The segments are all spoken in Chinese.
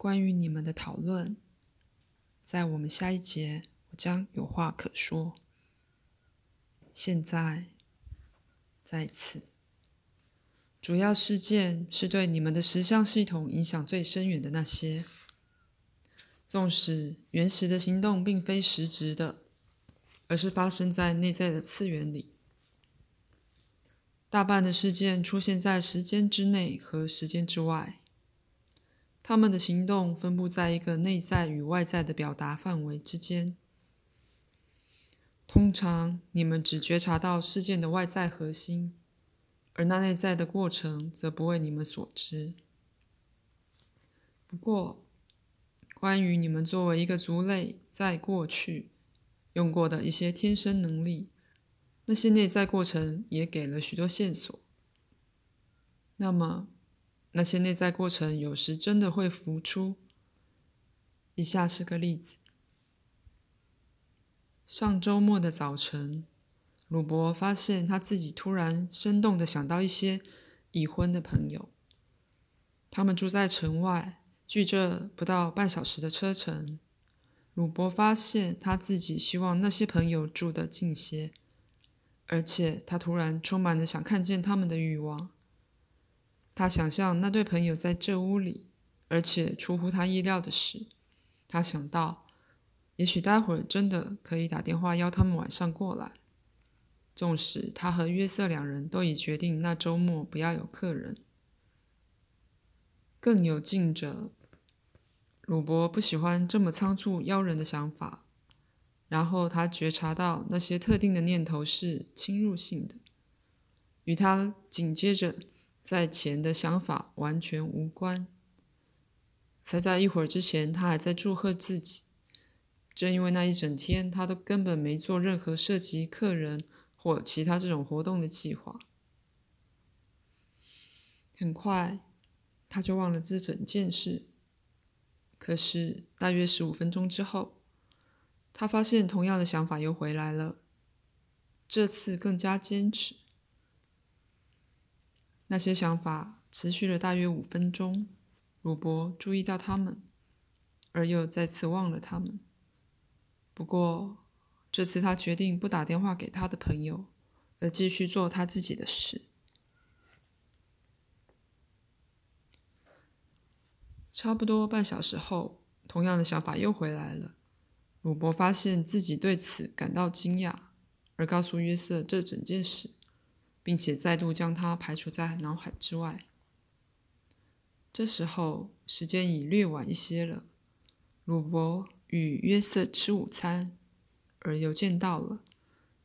关于你们的讨论，在我们下一节我将有话可说。现在，在此，主要事件是对你们的十项系统影响最深远的那些。纵使原始的行动并非实质的，而是发生在内在的次元里。大半的事件出现在时间之内和时间之外。他们的行动分布在一个内在与外在的表达范围之间。通常，你们只觉察到事件的外在核心，而那内在的过程则不为你们所知。不过，关于你们作为一个族类在过去用过的一些天生能力，那些内在过程也给了许多线索。那么，那些内在过程有时真的会浮出。以下是个例子：上周末的早晨，鲁伯发现他自己突然生动地想到一些已婚的朋友，他们住在城外。距这不到半小时的车程，鲁伯发现他自己希望那些朋友住得近些，而且他突然充满了想看见他们的欲望。他想象那对朋友在这屋里，而且出乎他意料的是，他想到，也许待会儿真的可以打电话邀他们晚上过来。纵使他和约瑟两人都已决定那周末不要有客人，更有劲者。鲁伯不喜欢这么仓促邀人的想法，然后他觉察到那些特定的念头是侵入性的，与他紧接着在前的想法完全无关。才在一会儿之前，他还在祝贺自己，正因为那一整天他都根本没做任何涉及客人或其他这种活动的计划。很快，他就忘了这整件事。可是，大约十五分钟之后，他发现同样的想法又回来了，这次更加坚持。那些想法持续了大约五分钟，鲁伯注意到他们，而又再次忘了他们。不过，这次他决定不打电话给他的朋友，而继续做他自己的事。差不多半小时后，同样的想法又回来了。鲁伯发现自己对此感到惊讶，而告诉约瑟这整件事，并且再度将它排除在脑海之外。这时候时间已略晚一些了。鲁伯与约瑟吃午餐，而邮件到了，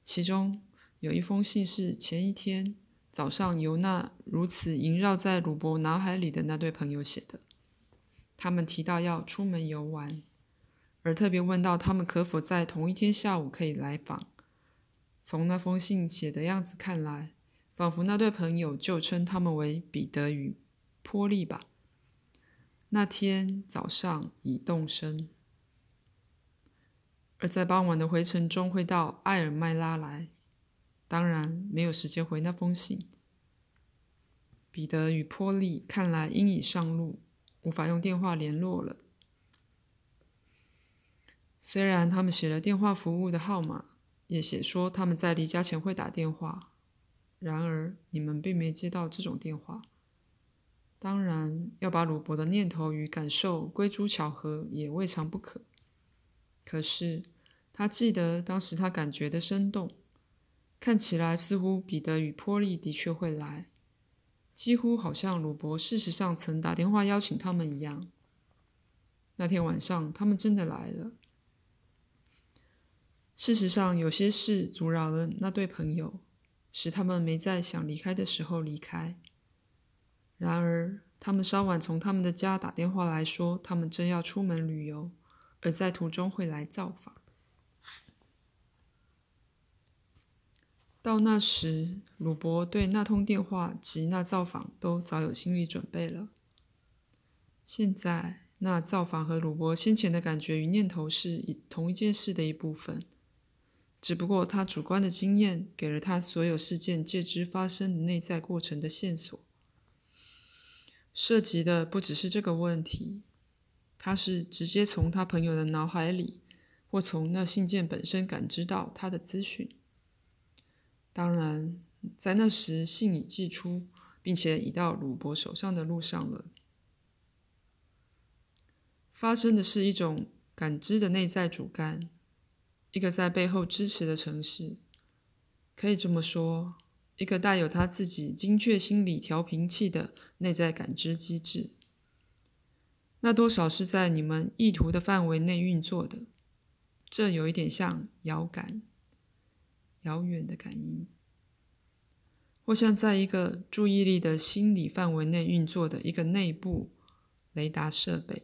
其中有一封信是前一天早上由那如此萦绕在鲁伯脑海里的那对朋友写的。他们提到要出门游玩，而特别问到他们可否在同一天下午可以来访。从那封信写的样子看来，仿佛那对朋友就称他们为彼得与波利吧。那天早上已动身，而在傍晚的回程中会到埃尔麦拉来。当然没有时间回那封信。彼得与波利看来因已上路。无法用电话联络了。虽然他们写了电话服务的号码，也写说他们在离家前会打电话，然而你们并没接到这种电话。当然，要把鲁伯的念头与感受归诸巧合也未尝不可。可是他记得当时他感觉的生动，看起来似乎彼得与波利的确会来。几乎好像鲁伯事实上曾打电话邀请他们一样。那天晚上，他们真的来了。事实上，有些事阻扰了那对朋友，使他们没在想离开的时候离开。然而，他们稍晚从他们的家打电话来说，他们正要出门旅游，而在途中会来造访。到那时，鲁伯对那通电话及那造访都早有心理准备了。现在，那造访和鲁伯先前的感觉与念头是同一件事的一部分，只不过他主观的经验给了他所有事件借之发生的内在过程的线索。涉及的不只是这个问题，他是直接从他朋友的脑海里，或从那信件本身感知到他的资讯。当然，在那时信已寄出，并且已到鲁伯手上的路上了。发生的是一种感知的内在主干，一个在背后支持的城市。可以这么说，一个带有他自己精确心理调频器的内在感知机制。那多少是在你们意图的范围内运作的。这有一点像遥感。遥远的感应，或像在一个注意力的心理范围内运作的一个内部雷达设备。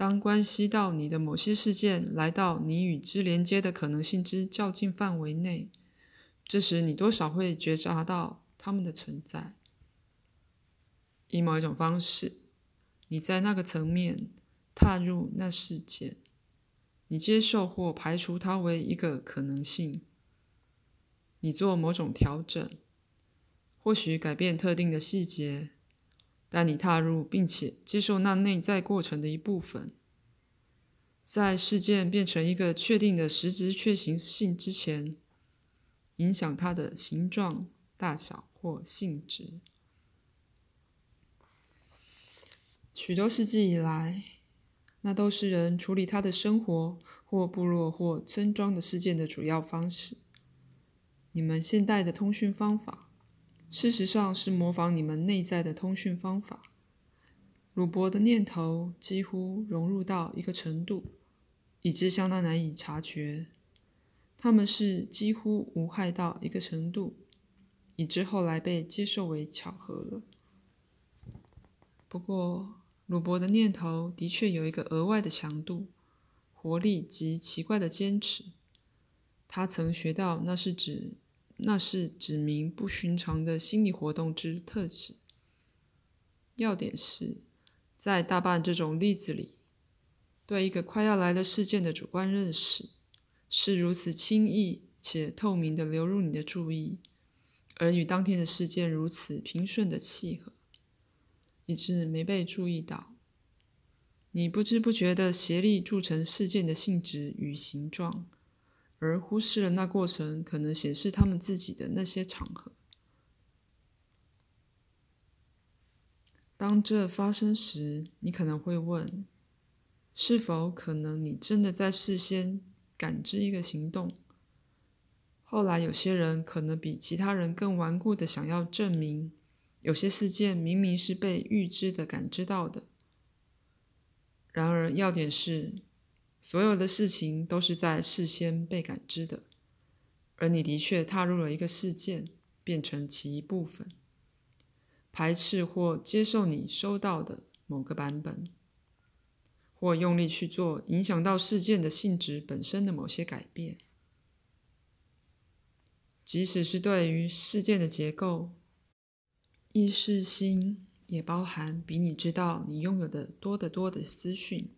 当关系到你的某些事件来到你与之连接的可能性之较近范围内，这时你多少会觉察到它们的存在。以某一种方式，你在那个层面踏入那事件。你接受或排除它为一个可能性。你做某种调整，或许改变特定的细节，但你踏入并且接受那内在过程的一部分。在事件变成一个确定的实质确行性之前，影响它的形状、大小或性质。许多世纪以来。那都是人处理他的生活或部落或村庄的事件的主要方式。你们现代的通讯方法，事实上是模仿你们内在的通讯方法。鲁伯的念头几乎融入到一个程度，以致相当难以察觉。他们是几乎无害到一个程度，以致后来被接受为巧合了。不过。鲁伯的念头的确有一个额外的强度、活力及奇怪的坚持。他曾学到那是指那是指明不寻常的心理活动之特质。要点是，在大半这种例子里，对一个快要来的事件的主观认识是如此轻易且透明的流入你的注意，而与当天的事件如此平顺的契合。以致没被注意到，你不知不觉地协力铸成事件的性质与形状，而忽视了那过程可能显示他们自己的那些场合。当这发生时，你可能会问：是否可能你真的在事先感知一个行动？后来有些人可能比其他人更顽固的想要证明。有些事件明明是被预知的感知到的，然而要点是，所有的事情都是在事先被感知的，而你的确踏入了一个事件，变成其一部分，排斥或接受你收到的某个版本，或用力去做影响到事件的性质本身的某些改变，即使是对于事件的结构。意识心也包含比你知道你拥有的多得多的资讯。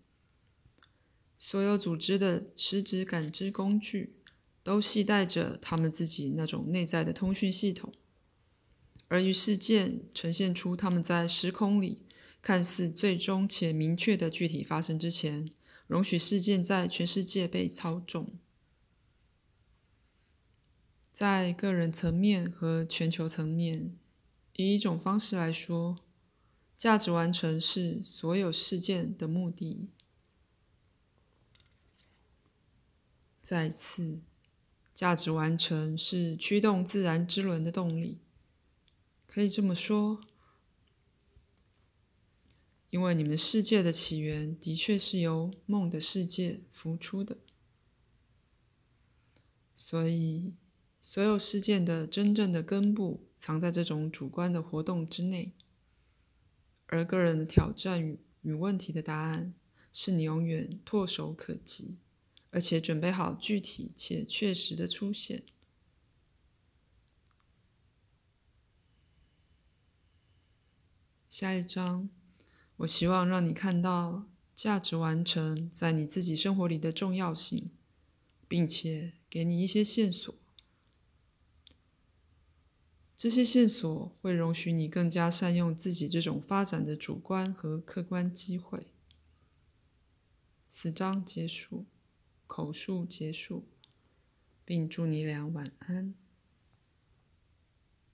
所有组织的实质感知工具都系带着他们自己那种内在的通讯系统，而于事件呈现出他们在时空里看似最终且明确的具体发生之前，容许事件在全世界被操纵。在个人层面和全球层面。以一种方式来说，价值完成是所有事件的目的。再次，价值完成是驱动自然之轮的动力。可以这么说，因为你们世界的起源的确是由梦的世界浮出的，所以所有事件的真正的根部。藏在这种主观的活动之内，而个人的挑战与与问题的答案，是你永远唾手可及，而且准备好具体且确实的出现。下一章，我希望让你看到价值完成在你自己生活里的重要性，并且给你一些线索。这些线索会容许你更加善用自己这种发展的主观和客观机会。此章结束，口述结束，并祝你俩晚安。